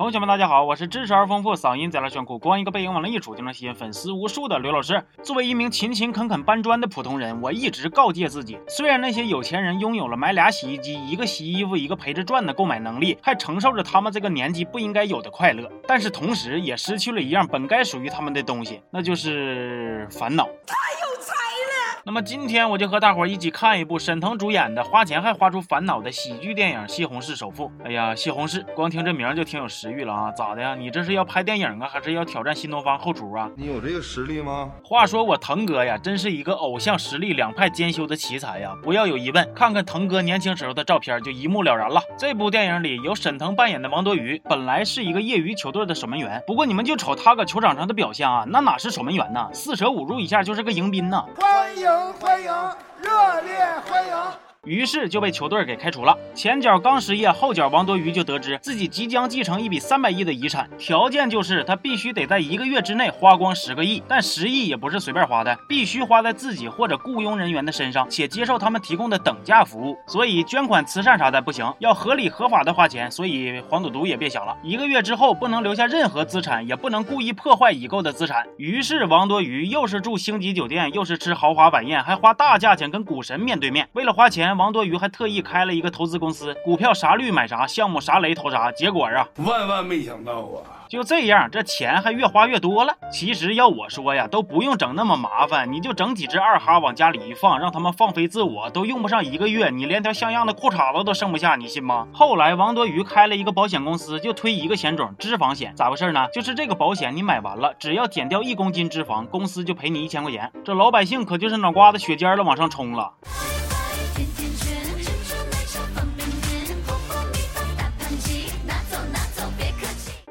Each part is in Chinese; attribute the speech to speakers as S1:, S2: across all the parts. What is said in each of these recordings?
S1: 同学们，大家好，我是知识而丰富，嗓音贼拉炫酷，光一个背影往那一杵就能吸引粉丝无数的刘老师。作为一名勤勤恳恳搬砖的普通人，我一直告诫自己，虽然那些有钱人拥有了买俩洗衣机、一个洗衣服、一个陪着转的购买能力，还承受着他们这个年纪不应该有的快乐，但是同时也失去了一样本该属于他们的东西，那就是烦恼。那么今天我就和大伙儿一起看一部沈腾主演的花钱还花出烦恼的喜剧电影《西红柿首富》。哎呀，西红柿，光听这名就挺有食欲了啊！咋的呀？你这是要拍电影啊，还是要挑战新东方后厨啊？
S2: 你有这个实力吗？
S1: 话说我腾哥呀，真是一个偶像实力两派兼修的奇才呀！不要有疑问，看看腾哥年轻时候的照片就一目了然了。这部电影里有沈腾扮演的王多鱼，本来是一个业余球队的守门员，不过你们就瞅他搁球场上的表现啊，那哪是守门员呐？四舍五入一下就是个迎宾呐！
S3: 欢迎欢迎，热烈欢迎！
S1: 于是就被球队给开除了。前脚刚失业，后脚王多鱼就得知自己即将继承一笔三百亿的遗产，条件就是他必须得在一个月之内花光十个亿。但十亿也不是随便花的，必须花在自己或者雇佣人员的身上，且接受他们提供的等价服务。所以捐款慈善啥的不行，要合理合法的花钱。所以黄赌毒也别想了。一个月之后不能留下任何资产，也不能故意破坏已购的资产。于是王多鱼又是住星级酒店，又是吃豪华晚宴，还花大价钱跟股神面对面。为了花钱。王多鱼还特意开了一个投资公司，股票啥绿买啥，项目啥雷投啥。结果啊，
S2: 万万没想到啊！
S1: 就这样，这钱还越花越多了。其实要我说呀，都不用整那么麻烦，你就整几只二哈往家里一放，让他们放飞自我，都用不上一个月，你连条像样的裤衩子都剩不下，你信吗？后来王多鱼开了一个保险公司，就推一个险种——脂肪险。咋回事呢？就是这个保险你买完了，只要减掉一公斤脂肪，公司就赔你一千块钱。这老百姓可就是脑瓜子血尖了往上冲了。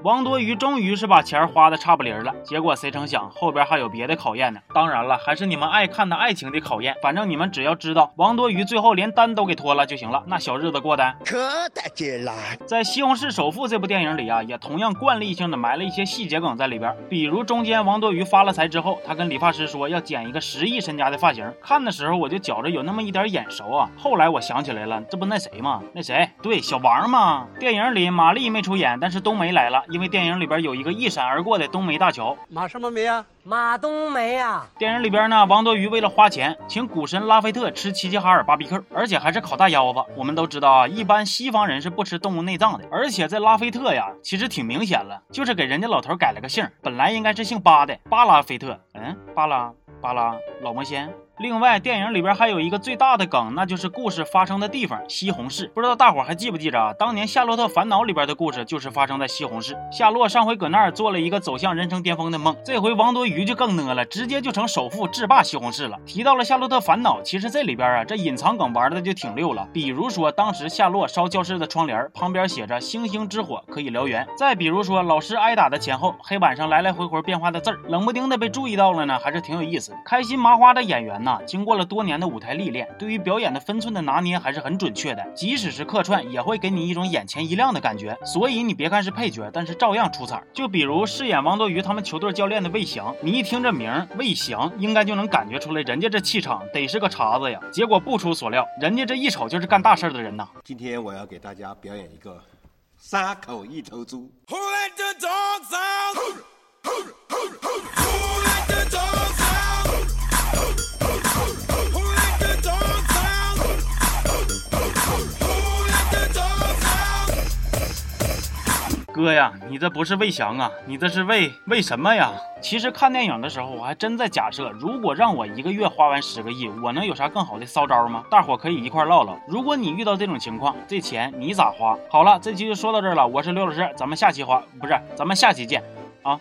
S1: 王多鱼终于是把钱花的差不离了，结果谁成想后边还有别的考验呢？当然了，还是你们爱看的爱情的考验。反正你们只要知道王多鱼最后连单都给脱了就行了，那小日子过的
S3: 可得劲了。
S1: 在《西红柿首富》这部电影里啊，也同样惯例性的埋了一些细节梗在里边，比如中间王多鱼发了财之后，他跟理发师说要剪一个十亿身家的发型，看的时候我就觉着有那么一点眼熟啊。后来我想起来了，这不那谁吗？那谁？对，小王嘛。电影里马丽没出演，但是冬梅来了。因为电影里边有一个一闪而过的冬梅大桥，
S4: 马什么梅啊？马冬梅啊！
S1: 电影里边呢，王多鱼为了花钱，请股神拉菲特吃齐齐哈尔巴比 Q，而且还是烤大腰子。我们都知道啊，一般西方人是不吃动物内脏的。而且在拉菲特呀，其实挺明显了，就是给人家老头改了个姓，本来应该是姓巴的，巴拉菲特。嗯，巴拉巴拉老魔仙。另外，电影里边还有一个最大的梗，那就是故事发生的地方——西红柿。不知道大伙还记不记着啊？当年《夏洛特烦恼》里边的故事就是发生在西红柿。夏洛上回搁那儿做了一个走向人生巅峰的梦，这回王多鱼就更呢了，直接就成首富制霸西红柿了。提到了《夏洛特烦恼》，其实这里边啊，这隐藏梗玩的就挺溜了。比如说，当时夏洛烧教室的窗帘，旁边写着“星星之火可以燎原”。再比如说，老师挨打的前后，黑板上来来回回变化的字儿，冷不丁的被注意到了呢，还是挺有意思。开心麻花花的演员呢，经过了多年。的舞台历练，对于表演的分寸的拿捏还是很准确的。即使是客串，也会给你一种眼前一亮的感觉。所以你别看是配角，但是照样出彩。就比如饰演王多鱼他们球队教练的魏翔，你一听这名魏翔，应该就能感觉出来，人家这气场得是个茬子呀。结果不出所料，人家这一瞅就是干大事的人呐。
S5: 今天我要给大家表演一个杀口一头猪。
S1: 哥呀，你这不是魏翔啊，你这是为为什么呀？其实看电影的时候，我还真在假设，如果让我一个月花完十个亿，我能有啥更好的骚招吗？大伙可以一块唠唠。如果你遇到这种情况，这钱你咋花？好了，这期就说到这儿了。我是刘老师，咱们下期花不是，咱们下期见啊。